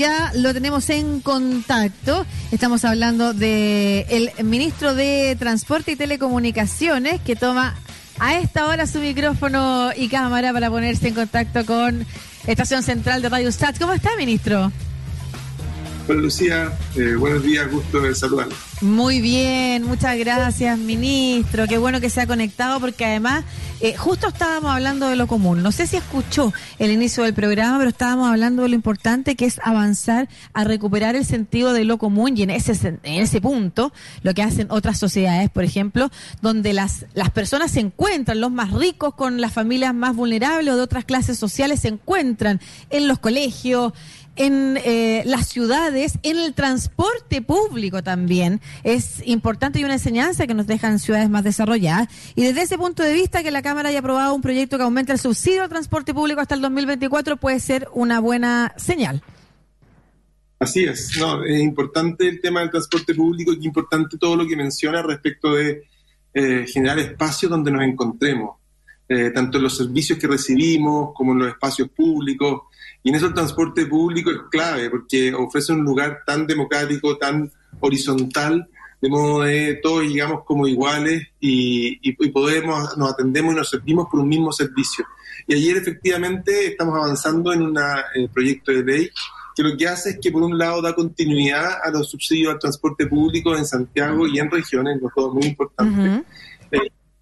Ya lo tenemos en contacto. Estamos hablando de el ministro de Transporte y Telecomunicaciones que toma a esta hora su micrófono y cámara para ponerse en contacto con Estación Central de Radio Stats. ¿Cómo está, ministro? Hola Lucía, eh, buenos días, gusto de saludarlo. Muy bien, muchas gracias, ministro. Qué bueno que se ha conectado porque además eh, justo estábamos hablando de lo común. No sé si escuchó el inicio del programa, pero estábamos hablando de lo importante que es avanzar a recuperar el sentido de lo común y en ese, en ese punto lo que hacen otras sociedades, por ejemplo, donde las, las personas se encuentran, los más ricos con las familias más vulnerables o de otras clases sociales se encuentran en los colegios en eh, las ciudades, en el transporte público también. Es importante y una enseñanza que nos dejan ciudades más desarrolladas. Y desde ese punto de vista, que la Cámara haya aprobado un proyecto que aumente el subsidio al transporte público hasta el 2024 puede ser una buena señal. Así es, no, es importante el tema del transporte público y importante todo lo que menciona respecto de eh, generar espacios donde nos encontremos, eh, tanto en los servicios que recibimos como en los espacios públicos, y en eso el transporte público es clave porque ofrece un lugar tan democrático, tan horizontal, de modo de todos llegamos como iguales y, podemos, nos atendemos y nos servimos por un mismo servicio. Y ayer efectivamente estamos avanzando en un eh, proyecto de ley que lo que hace es que por un lado da continuidad a los subsidios al transporte público en Santiago y en regiones, lo cual muy importante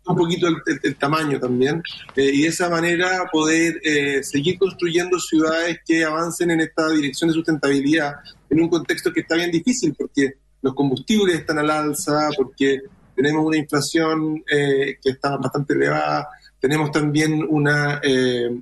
un poquito el, tamaño también, eh, y de esa manera poder eh, seguir construyendo ciudades que avancen en esta dirección de sustentabilidad en un contexto que está bien difícil, porque los combustibles están al alza, porque tenemos una inflación eh, que está bastante elevada, tenemos también una,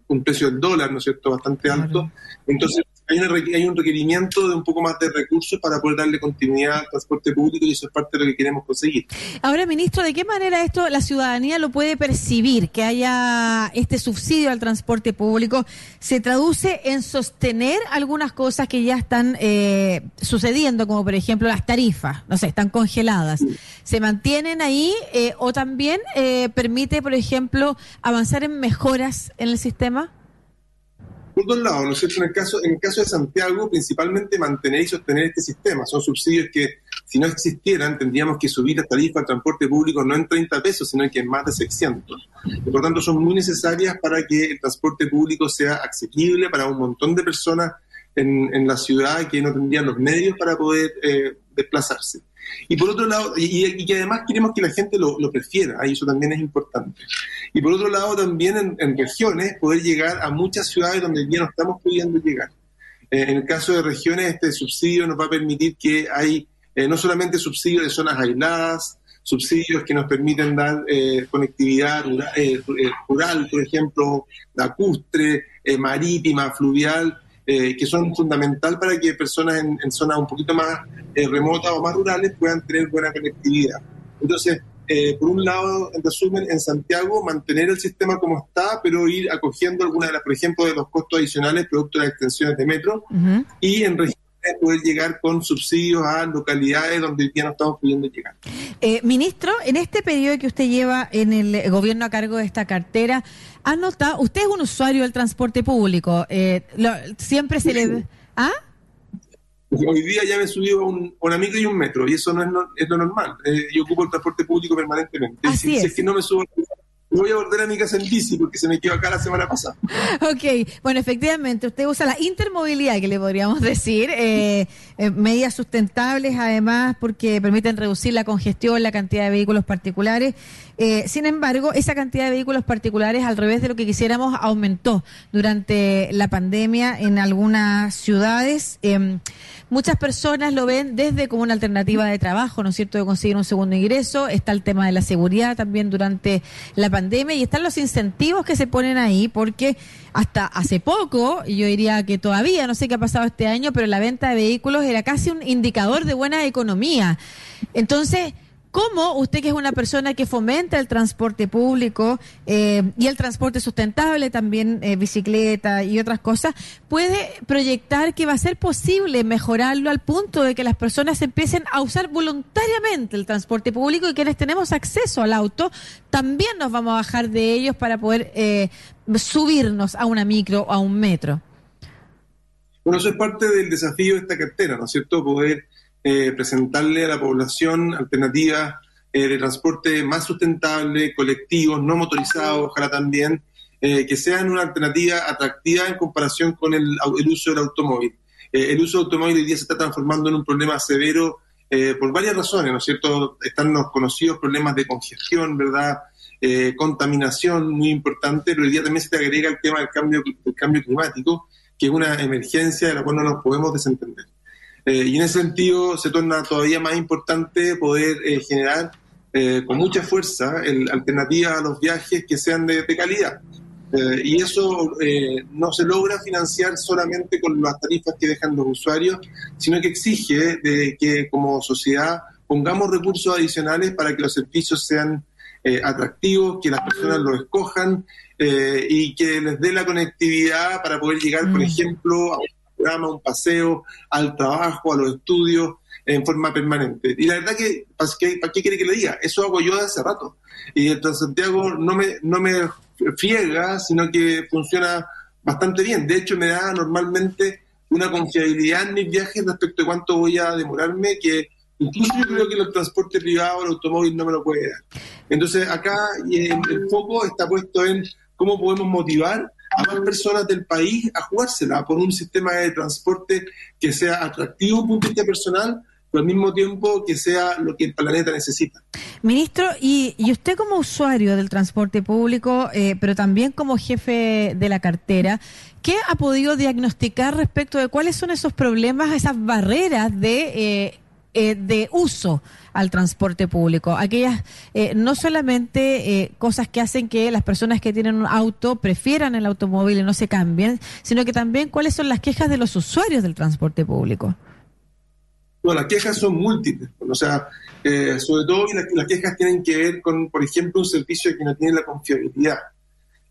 un precio del dólar, ¿no es cierto?, bastante alto. Entonces, hay, un requerimiento de un poco más de recursos para poder darle continuidad al transporte público y eso es parte de lo que queremos conseguir. Ahora, ministro, ¿de qué manera esto la ciudadanía lo puede percibir? Que haya este subsidio al transporte público, ¿se traduce en sostener algunas cosas que ya están eh, sucediendo, como por ejemplo las tarifas, no sé, están congeladas? ¿Se mantienen ahí eh, o también eh, permite, por ejemplo, avanzar en mejoras en el sistema? Por dos lados, ¿no es cierto? En el, caso, en el caso de Santiago, principalmente mantener y sostener este sistema. Son subsidios que, si no existieran, tendríamos que subir la tarifa al transporte público no en 30 pesos, sino que en más de 600. Y por tanto, son muy necesarias para que el transporte público sea asequible para un montón de personas en, en la ciudad que no tendrían los medios para poder eh, desplazarse. Y por otro lado, y, que además queremos que la gente lo, prefiera, y eso también es importante. Y por otro lado, también en, regiones, poder llegar a muchas ciudades donde ya no estamos pudiendo llegar. Eh, en el caso de regiones, este subsidio nos va a permitir que hay eh, no solamente subsidios de zonas aisladas, subsidios que nos permiten dar eh, conectividad rural, por ejemplo, lacustre, marítima, fluvial, eh, que son fundamental para que personas en, zonas un poquito más eh, remotas o más rurales puedan tener buena conectividad. Entonces, eh, por un lado, en resumen, en Santiago, mantener el sistema como está, pero ir acogiendo algunas de las, por ejemplo, de los costos adicionales producto de las extensiones de metro, y en regiones poder llegar con subsidios a localidades donde día no estamos pudiendo llegar. ministro, en este periodo que usted lleva en el gobierno a cargo de esta cartera, ¿Ha notado? Usted es un usuario del transporte público. Eh, siempre se le. ¿Ah? Hoy día ya me he subido a un, una micro y un metro, y eso no es, es lo normal. Eh, yo ocupo el transporte público permanentemente. Así si, es. es que no me subo voy a volver a mi casa en bici porque se me quedó acá la semana pasada. Ok, bueno, efectivamente, usted usa la intermovilidad, que le podríamos decir, eh, eh, medidas sustentables además porque permiten reducir la congestión, la cantidad de vehículos particulares. Eh, sin embargo, esa cantidad de vehículos particulares, al revés de lo que quisiéramos, aumentó durante la pandemia en algunas ciudades. Muchas personas lo ven desde como una alternativa de trabajo, ¿no es cierto?, de conseguir un segundo ingreso. Está el tema de la seguridad también durante la pandemia y están los incentivos que se ponen ahí porque hasta hace poco, y yo diría que todavía, no sé qué ha pasado este año, pero la venta de vehículos era casi un indicador de buena economía. Entonces, ¿Cómo usted, que es una persona que fomenta el transporte público eh, y el transporte sustentable, también eh, bicicleta y otras cosas, puede proyectar que va a ser posible mejorarlo al punto de que las personas empiecen a usar voluntariamente el transporte público y quienes tenemos acceso al auto, también nos vamos a bajar de ellos para poder eh, subirnos a una micro o a un metro? Bueno, eso es parte del desafío de esta cartera, ¿no es cierto? Poder eh, presentarle a la población alternativas eh, de transporte más sustentable, colectivos, no motorizados, ojalá también, eh, que sean una alternativa atractiva en comparación con el, uso del automóvil. el uso del automóvil hoy día se está transformando en un problema severo por varias razones, ¿no es cierto? Están los conocidos problemas de congestión, ¿verdad? contaminación muy importante, pero hoy día también se te agrega el tema del cambio, del cambio climático, que es una emergencia de la cual no nos podemos desentender. Eh, y en ese sentido se torna todavía más importante poder eh, generar eh, con mucha fuerza alternativas a los viajes que sean de, calidad. y eso no se logra financiar solamente con las tarifas que dejan los usuarios, sino que exige de que como sociedad pongamos recursos adicionales para que los servicios sean atractivos, que las personas los escojan eh, y que les dé la conectividad para poder llegar, por mm. ejemplo, a un programa, un paseo, al trabajo, a los estudios en forma permanente. Y la verdad que, ¿para qué, para qué quiere que le diga? Eso hago yo de hace rato. Y el Transantiago no me, no me friega, sino que funciona bastante bien. De hecho, me da normalmente una confiabilidad en mis viajes respecto a cuánto voy a demorarme, que incluso yo creo que el transporte privado, el automóvil no me lo puede dar. Entonces, acá el foco está puesto en cómo podemos motivar a más personas del país a jugársela por un sistema de transporte que sea atractivo desde un punto de vista personal, pero al mismo tiempo que sea lo que el planeta necesita. Ministro, y, usted como usuario del transporte público, eh, pero también como jefe de la cartera, ¿qué ha podido diagnosticar respecto de cuáles son esos problemas, esas barreras de, eh, eh, de uso? al transporte público. Aquellas, eh, no solamente eh, cosas que hacen que las personas que tienen un auto prefieran el automóvil y no se cambien, sino que también cuáles son las quejas de los usuarios del transporte público. Bueno, las quejas son múltiples, o sea, eh, sobre todo las, quejas tienen que ver con, por ejemplo, un servicio que no tiene la confiabilidad.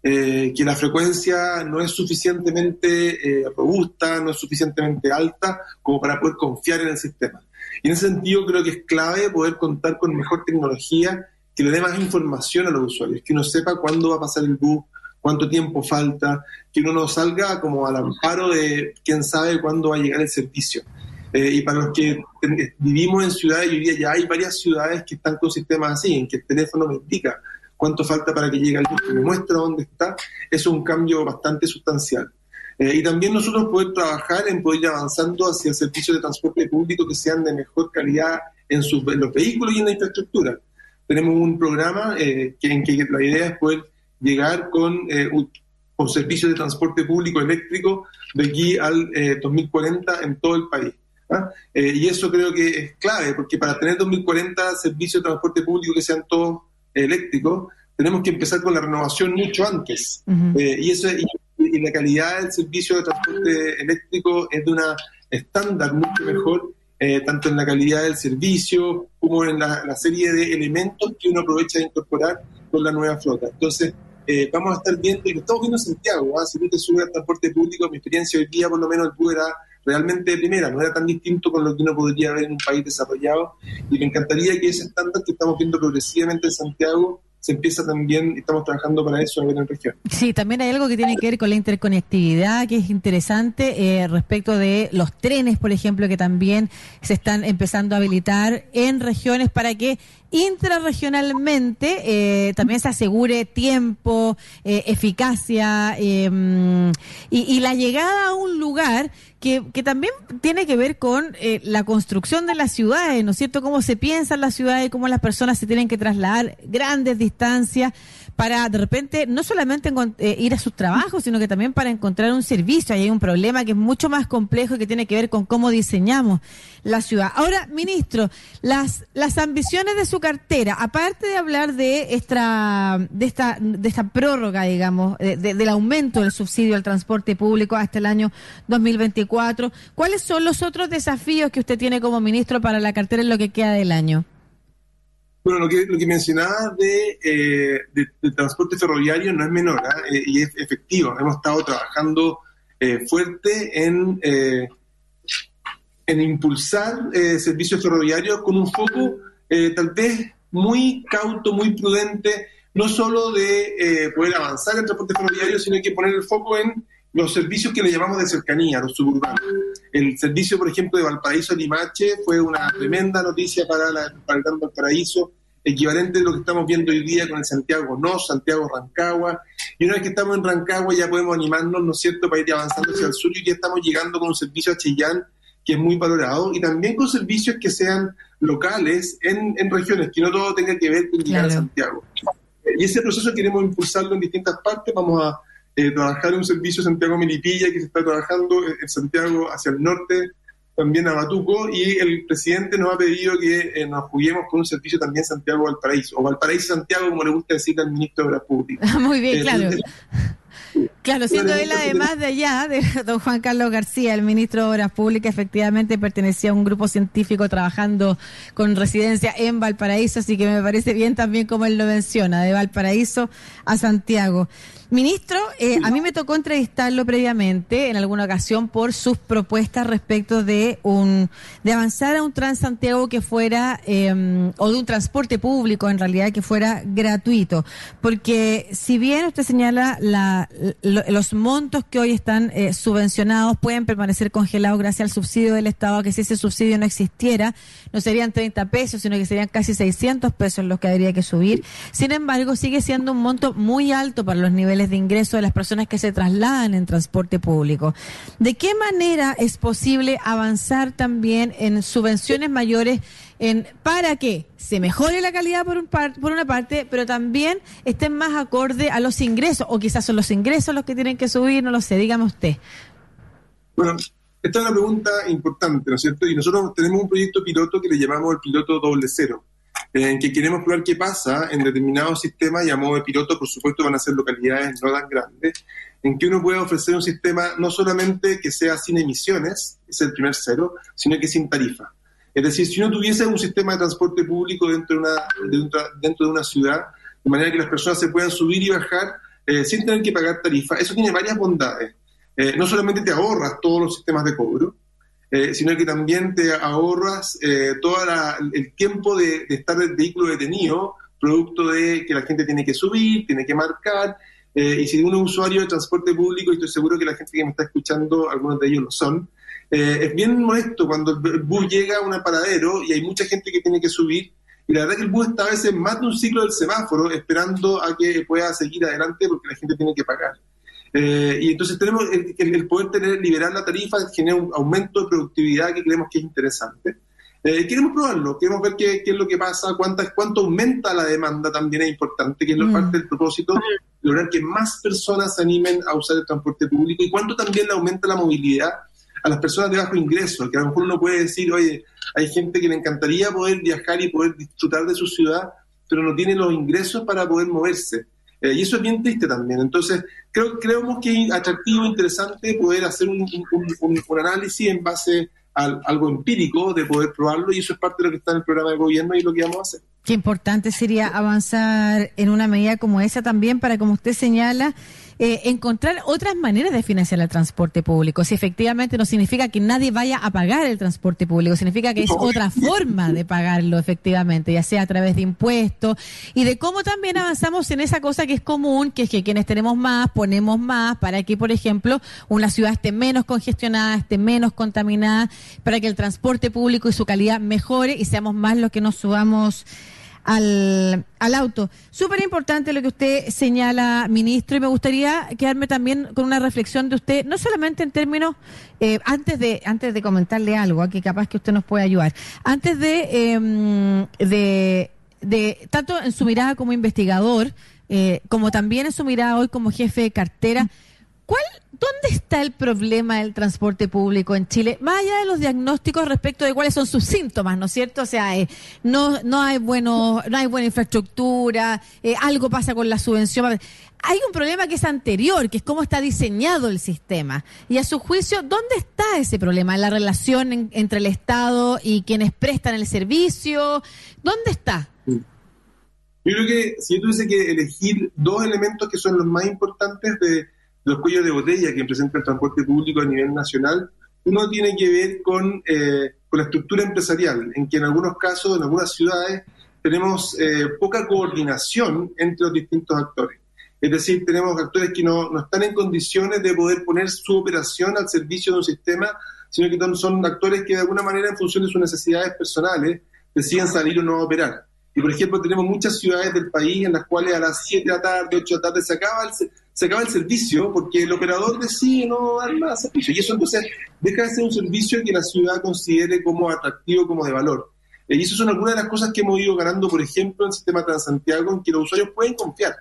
que la frecuencia no es suficientemente robusta, no es suficientemente alta como para poder confiar en el sistema. Y en ese sentido creo que es clave poder contar con mejor tecnología que le dé más información a los usuarios, que uno sepa cuándo va a pasar el bus, cuánto tiempo falta, que uno no salga como al amparo de quién sabe cuándo va a llegar el servicio. Eh, y para los que vivimos en ciudades, hoy día ya hay varias ciudades que están con sistemas así, en que el teléfono me indica cuánto falta para que llegue el bus, me muestra dónde está, es un cambio bastante sustancial. Eh, y también nosotros poder trabajar en poder ir avanzando hacia servicios de transporte público que sean de mejor calidad en, sus, los vehículos y en la infraestructura. Tenemos un programa eh, que, en que la idea es poder llegar con, eh, con servicios de transporte público eléctrico de aquí al 2040 en todo el país. ¿ah? y eso creo que es clave, porque para tener 2040 servicios de transporte público que sean todos eléctricos, tenemos que empezar con la renovación mucho antes. y eso y y la calidad del servicio de transporte eléctrico es de una estándar mucho mejor, eh, tanto en la calidad del servicio como en la, serie de elementos que uno aprovecha de incorporar con la nueva flota. Entonces, eh, vamos a estar viendo, y lo estamos viendo en Santiago, ¿ah? si tú te subes al transporte público, mi experiencia hoy día, por lo menos el era realmente de primera, no era tan distinto con lo que uno podría ver en un país desarrollado, y me encantaría que ese estándar que estamos viendo progresivamente en Santiago se empieza también, estamos trabajando para eso en la región. Sí, también hay algo que tiene que ver con la interconectividad, que es interesante eh, respecto de los trenes, por ejemplo, que también se están empezando a habilitar en regiones para que intrarregionalmente eh, también se asegure tiempo, eh, eficacia em, y, la llegada a un lugar que, que también tiene que ver con eh, la construcción de las ciudades, ¿no es cierto? Cómo se piensan las ciudades, cómo las personas se tienen que trasladar grandes distancias para de repente no solamente eh, ir a sus trabajos, sino que también para encontrar un servicio. Ahí hay un problema que es mucho más complejo y que tiene que ver con cómo diseñamos la ciudad. Ahora, ministro, las, las ambiciones de su cartera, aparte de hablar de esta, de esta, de esta prórroga, digamos, del aumento del subsidio al transporte público hasta el año 2024, ¿cuáles son los otros desafíos que usted tiene como ministro para la cartera en lo que queda del año? Bueno, lo que, lo que mencionaba de, eh, transporte ferroviario no es menor ¿ah? eh, y es efectivo. Hemos estado trabajando eh, fuerte en, en impulsar servicios ferroviarios con un foco tal vez muy cauto, muy prudente, no solo de poder avanzar en transporte ferroviario, sino que poner el foco en los servicios que le llamamos de cercanía, los suburbanos. El servicio, por ejemplo, de Valparaíso a Limache fue una tremenda noticia para, la, para el Gran Valparaíso, equivalente a lo que estamos viendo hoy día con el Santiago No, Santiago Rancagua. Y una vez que estamos en Rancagua ya podemos animarnos, ¿no es cierto?, para ir avanzando hacia el sur y ya estamos llegando con un servicio a Chillán que es muy valorado y también con servicios que sean locales en, en regiones, que no todo tenga que ver con llegar a Santiago. Y ese proceso queremos impulsarlo en distintas partes. Vamos a eh, trabajar un servicio Santiago-Milipilla que se está trabajando en Santiago hacia el norte, también a Batuco, y el presidente nos ha pedido que eh, nos juguemos con un servicio también Santiago-Valparaíso, o Valparaíso-Santiago, como le gusta decir al ministro de Obras Públicas. Muy bien, claro. Claro, siendo él además de allá, de don Juan Carlos García, el ministro de Obras Públicas, efectivamente pertenecía a un grupo científico trabajando con residencia en Valparaíso, así que me parece bien también como él lo menciona, de Valparaíso a Santiago. Ministro, eh, a mí me tocó entrevistarlo previamente en alguna ocasión por sus propuestas respecto de un de avanzar a un Transantiago que fuera em, o de un transporte público en realidad que fuera gratuito, porque si bien usted señala la, los montos que hoy están eh, subvencionados pueden permanecer congelados gracias al subsidio del Estado, que si ese subsidio no existiera no serían 30 pesos, sino que serían casi 600 pesos los que habría que subir. Sin embargo, sigue siendo un monto muy alto para los niveles de ingreso de las personas que se trasladan en transporte público. ¿De qué manera es posible avanzar también en subvenciones mayores para que se mejore la calidad por, por una parte, pero también estén más acorde a los ingresos? O quizás son los ingresos los que tienen que subir, no lo sé, dígame usted. Bueno, esta es una pregunta importante, ¿no es cierto? Y nosotros tenemos un proyecto piloto que le llamamos el piloto doble cero en que queremos probar qué pasa en determinados sistemas y a modo de piloto, por supuesto, van a ser localidades no tan grandes, en que uno pueda ofrecer un sistema no solamente que sea sin emisiones, es el primer cero, sino que sin tarifa. Es decir, si uno tuviese un sistema de transporte público dentro de una, dentro de una ciudad, de manera que las personas se puedan subir y bajar eh, sin tener que pagar tarifa, eso tiene varias bondades. Eh, no solamente te ahorras todos los sistemas de cobro, eh, sino que también te ahorras eh, todo el tiempo de, estar el vehículo detenido, producto de que la gente tiene que subir, tiene que marcar, eh, y si uno es usuario de transporte público, y estoy seguro que la gente que me está escuchando, algunos de ellos lo son, es bien molesto cuando el bus llega a un paradero y hay mucha gente que tiene que subir, y la verdad que el bus está a veces más de un ciclo del semáforo esperando a que pueda seguir adelante porque la gente tiene que pagar. Eh, y entonces tenemos el, poder tener, liberar la tarifa genera un aumento de productividad que creemos que es interesante. Eh, queremos probarlo, queremos ver qué, qué, es lo que pasa, cuánta, cuánto aumenta la demanda también es importante, que es mm. parte del propósito, lograr que más personas se animen a usar el transporte público y cuánto también le aumenta la movilidad a las personas de bajo ingreso, que a lo mejor uno puede decir, oye, hay gente que le encantaría poder viajar y poder disfrutar de su ciudad, pero no tiene los ingresos para poder moverse. Eh, y eso es bien triste también. Entonces, creo, creemos que es atractivo, interesante poder hacer un, análisis en base a algo empírico, de poder probarlo, y eso es parte de lo que está en el programa de gobierno y lo que vamos a hacer. Qué importante sería avanzar en una medida como esa también para, como usted señala, eh, encontrar otras maneras de financiar el transporte público. Si efectivamente no significa que nadie vaya a pagar el transporte público, significa que es otra forma de pagarlo efectivamente, ya sea a través de impuestos y de cómo también avanzamos en esa cosa que es común, que es que quienes tenemos más, ponemos más para que, por ejemplo, una ciudad esté menos congestionada, esté menos contaminada, para que el transporte público y su calidad mejore y seamos más los que nos subamos al, al auto. Súper importante lo que usted señala, ministro, y me gustaría quedarme también con una reflexión de usted, no solamente en términos, eh, antes de antes de comentarle algo, aquí capaz que usted nos puede ayudar, antes de, em, de, de, tanto en su mirada como investigador, eh, como también en su mirada hoy como jefe de cartera, ¿cuál ¿Dónde está el problema del transporte público en Chile? Más allá de los diagnósticos respecto de cuáles son sus síntomas, ¿no es cierto? O sea, eh, no, no, hay bueno, no hay buena infraestructura, eh, algo pasa con la subvención. Hay un problema que es anterior, que es cómo está diseñado el sistema. Y a su juicio, ¿dónde está ese problema? ¿La relación entre el Estado y quienes prestan el servicio? ¿Dónde está? Yo creo que si tuviese que elegir dos elementos que son los más importantes de los cuellos de botella que presenta el transporte público a nivel nacional, uno tiene que ver con, eh, con la estructura empresarial, en que en algunos casos, en algunas ciudades, tenemos eh, poca coordinación entre los distintos actores. Es decir, tenemos actores que no, no están en condiciones de poder poner su operación al servicio de un sistema, sino que son actores que de alguna manera, en función de sus necesidades personales, deciden salir o no operar. Y por ejemplo, tenemos muchas ciudades del país en las cuales a las 7 de la tarde, 8 de la tarde se acaba el, se acaba el servicio porque el operador decide no dar más servicio. Y eso entonces deja de ser un servicio que la ciudad considere como atractivo, como de valor. Eh, y eso son algunas de las cosas que hemos ido ganando, por ejemplo, en el sistema Transantiago, en que los usuarios pueden confiar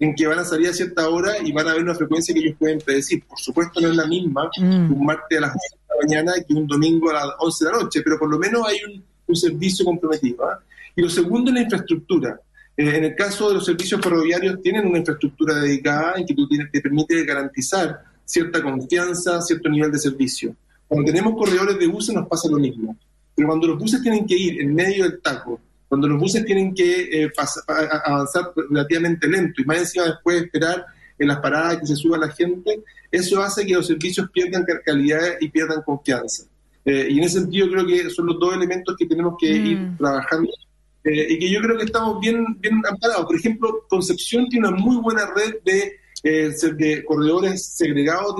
en que van a salir a cierta hora y van a ver una frecuencia que ellos pueden predecir. Por supuesto, no es la misma mm. un martes a las 11 de la mañana que un domingo a las 11 de la noche, pero por lo menos hay un, servicio comprometido. ¿ah? Y lo segundo es la infraestructura. Eh, en el caso de los servicios ferroviarios, tienen una infraestructura dedicada en que tú tienes, te permite garantizar cierta confianza, cierto nivel de servicio. Cuando tenemos corredores de buses nos pasa lo mismo. Pero cuando los buses tienen que ir en medio del taco, cuando los buses tienen que eh, avanzar relativamente lento y más encima después esperar en las paradas que se suba la gente, eso hace que los servicios pierdan calidad y pierdan confianza. Eh, y en ese sentido creo que son los dos elementos que tenemos que ir mm. trabajando eh, y que yo creo que estamos bien, bien amparados. Por ejemplo, Concepción tiene una muy buena red de, eh, de corredores segregados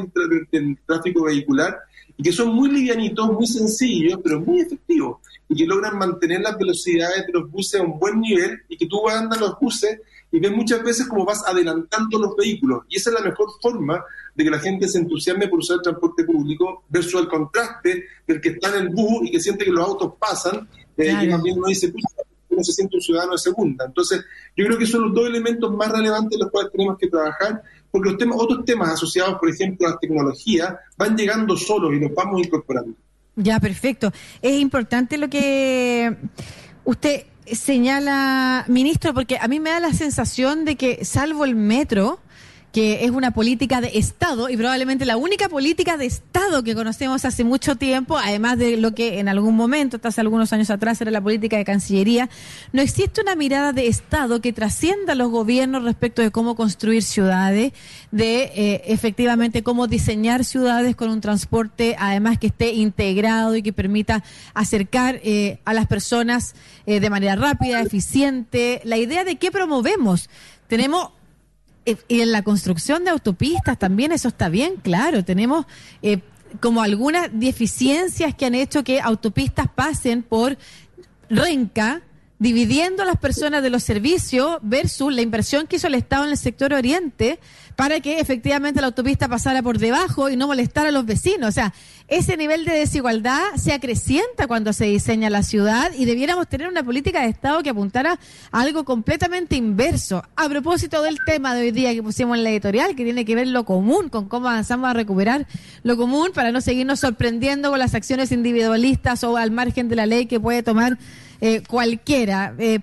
del, tráfico vehicular y que son muy livianitos, muy sencillos, pero muy efectivos y que logran mantener las velocidades de los buses a un buen nivel y que tú vas andando los buses y ves muchas veces cómo vas adelantando los vehículos. Y esa es la mejor forma de que la gente se entusiasme por usar el transporte público versus el contraste del que está en el bus y que siente que los autos pasan eh, y también uno dice, uno se siente un ciudadano de segunda. Entonces, yo creo que son los dos elementos más relevantes los cuales tenemos que trabajar, porque los temas, otros temas asociados, por ejemplo, a la tecnología, van llegando solos y los vamos incorporando. Ya, perfecto. Es importante lo que usted señala, ministro, porque a mí me da la sensación de que, salvo el metro, que es una política de Estado y probablemente la única política de Estado que conocemos hace mucho tiempo, además de lo que en algún momento, hasta hace algunos años atrás, era la política de Cancillería, no existe una mirada de Estado que trascienda a los gobiernos respecto de cómo construir ciudades, de eh, efectivamente cómo diseñar ciudades con un transporte, además que esté integrado y que permita acercar eh, a las personas eh, de manera rápida, eficiente. La idea de qué promovemos. Tenemos y en la construcción de autopistas también eso está bien claro. Tenemos eh, como algunas deficiencias que han hecho que autopistas pasen por renca, dividiendo a las personas de los servicios versus la inversión que hizo el Estado en el sector oriente para que efectivamente la autopista pasara por debajo y no molestara a los vecinos. O sea, ese nivel de desigualdad se acrecienta cuando se diseña la ciudad y debiéramos tener una política de Estado que apuntara a algo completamente inverso. A propósito del tema de hoy día que pusimos en la editorial, que tiene que ver lo común, con cómo avanzamos a recuperar lo común para no seguirnos sorprendiendo con las acciones individualistas o al margen de la ley que puede tomar eh, cualquiera. Eh,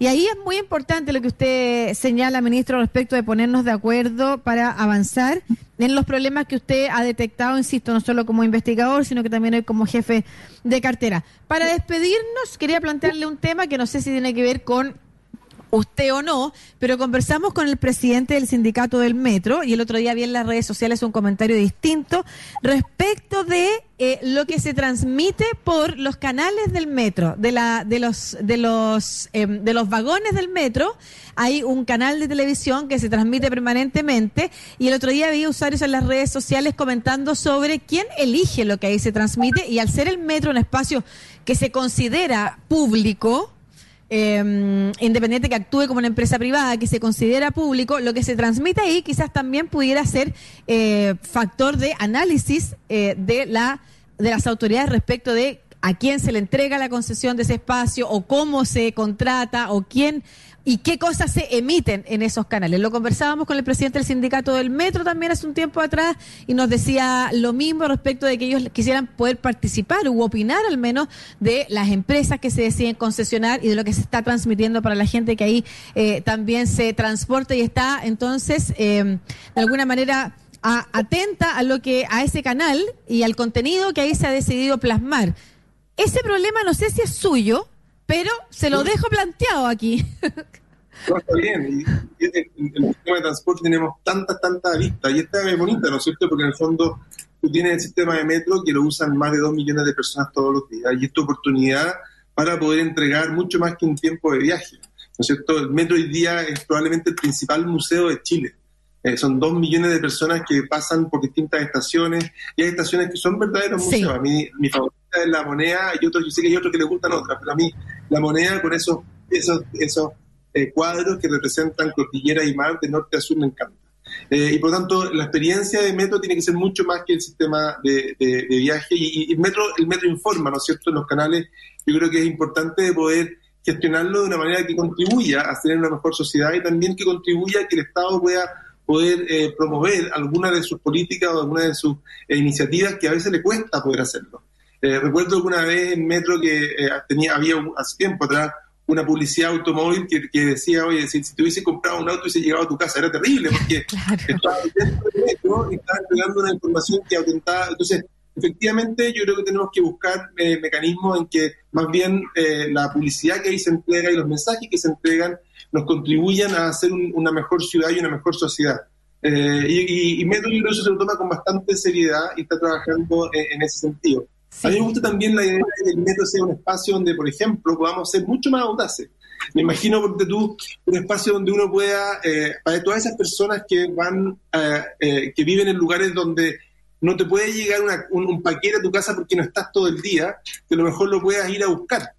y ahí es muy importante lo que usted señala, ministro, respecto de ponernos de acuerdo para avanzar en los problemas que usted ha detectado, insisto, no solo como investigador, sino que también como jefe de cartera. Para despedirnos, quería plantearle un tema que no sé si tiene que ver con usted o no, pero conversamos con el presidente del sindicato del metro y el otro día vi en las redes sociales un comentario distinto respecto de eh, lo que se transmite por los canales del metro, de la, de los, de los, em, de los vagones del metro. Hay un canal de televisión que se transmite permanentemente y el otro día vi usuarios en las redes sociales comentando sobre quién elige lo que ahí se transmite y al ser el metro un espacio que se considera público, eh, independiente que actúe como una empresa privada, que se considera público, lo que se transmite ahí quizás también pudiera ser eh, factor de análisis eh, de, la, de las autoridades respecto de a quién se le entrega la concesión de ese espacio o cómo se contrata o quién y qué cosas se emiten en esos canales. Lo conversábamos con el presidente del sindicato del metro también hace un tiempo atrás y nos decía lo mismo respecto de que ellos quisieran poder participar u opinar al menos de las empresas que se deciden concesionar y de lo que se está transmitiendo para la gente que ahí eh, también se transporta y está entonces eh, de alguna manera atenta a lo que a ese canal y al contenido que ahí se ha decidido plasmar. Ese problema no sé si es suyo, pero se lo dejo planteado aquí. No, está bien. Y, en, el sistema de transporte tenemos tanta, tanta vista. Y esta es bonita, ¿no es cierto? Porque en el fondo tú tienes el sistema de metro que lo usan más de dos millones de personas todos los días. Y esta oportunidad para poder entregar mucho más que un tiempo de viaje. ¿No es cierto? El metro hoy día es probablemente el principal museo de Chile. Eh, son dos millones de personas que pasan por distintas estaciones y hay estaciones que son verdaderos museos. A mí, mi favorita es la moneda y otros, yo sé que hay otros que les gustan otras, pero a mí la moneda con esos, esos, esos eh, cuadros que representan cordillera y mar de norte a sur me encanta. Eh, y por lo tanto, la experiencia de metro tiene que ser mucho más que el sistema de, viaje. Y, el, metro, el metro informa, ¿no es cierto?, en los canales. Yo creo que es importante poder gestionarlo de una manera que contribuya a tener una mejor sociedad y también que contribuya a que el Estado pueda poder eh, promover alguna de sus políticas o alguna de sus iniciativas que a veces le cuesta poder hacerlo. recuerdo alguna vez en Metro que tenía, había hace tiempo atrás una publicidad automóvil que, decía, oye, si, si, te hubiese comprado un auto y se llegado a tu casa, era terrible porque estaba dentro del metro y estaba entregando una información que atentaba. Entonces, efectivamente, yo creo que tenemos que buscar eh, mecanismos en que más bien eh, la publicidad que ahí se entrega y los mensajes que se entregan nos contribuyan a hacer una mejor ciudad y una mejor sociedad. Eh, y, y, Metro yo creo que eso se lo toma con bastante seriedad y está trabajando en ese sentido. A mí me gusta también la idea de que el metro sea un espacio donde, por ejemplo, podamos ser mucho más audaces. Me imagino porque tú, un espacio donde uno pueda, eh, para todas esas personas que van, eh, eh, que viven en lugares donde no te puede llegar un, paquete a tu casa porque no estás todo el día, que a lo mejor lo puedas ir a buscar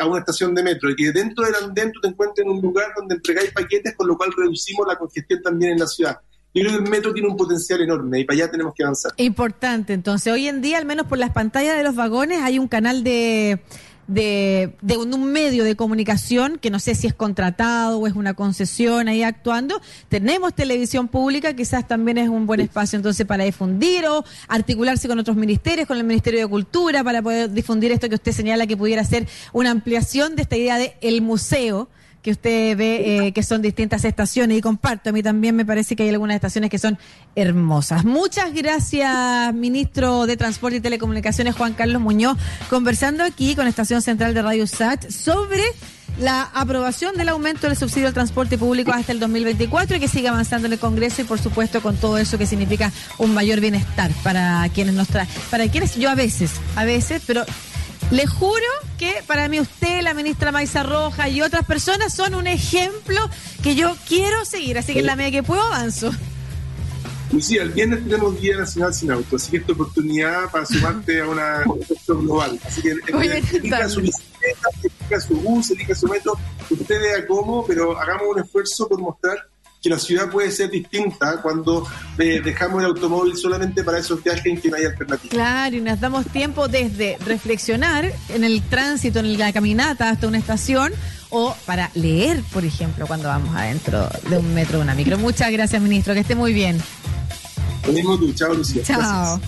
a una estación de metro y que dentro del andén tú te encuentres en un lugar donde entregáis paquetes, con lo cual reducimos la congestión también en la ciudad. Yo creo que el metro tiene un potencial enorme y para allá tenemos que avanzar. Importante, entonces hoy en día, al menos por las pantallas de los vagones, hay un canal de, de, un, medio de comunicación que no sé si es contratado o es una concesión ahí actuando. Tenemos televisión pública, quizás también es un buen espacio entonces para difundir o articularse con otros ministerios, con el Ministerio de Cultura, para poder difundir esto que usted señala que pudiera ser una ampliación de esta idea de el museo que usted ve eh, que son distintas estaciones y comparto, a mí también me parece que hay algunas estaciones que son hermosas. Muchas gracias, ministro de Transporte y Telecomunicaciones, Juan Carlos Muñoz, conversando aquí con Estación Central de Radio SAT sobre la aprobación del aumento del subsidio al transporte público hasta el 2024 y que siga avanzando en el Congreso y por supuesto con todo eso que significa un mayor bienestar para quienes nos traen, para quienes yo a veces, a veces, pero le juro que para mí usted, la ministra Maiza Roja y otras personas son un ejemplo que yo quiero seguir, así que en la medida que puedo avanzo. Lucía, el viernes tenemos Día Nacional Sin Auto, así que esta oportunidad para sumarte a una cuestión global. Así que elija su bicicleta, elija su bus, elija su metro, usted vea cómo, pero hagamos un esfuerzo por mostrar que la ciudad puede ser distinta cuando eh, dejamos el automóvil solamente para esos viajes en que no hay alternativa. Claro, y nos damos tiempo desde reflexionar en el tránsito, en la caminata hasta una estación o para leer, por ejemplo, cuando vamos adentro de un metro o una micro. Muchas gracias, ministro, que esté muy bien. Lo mismo tú, chao, Lucía. Chao.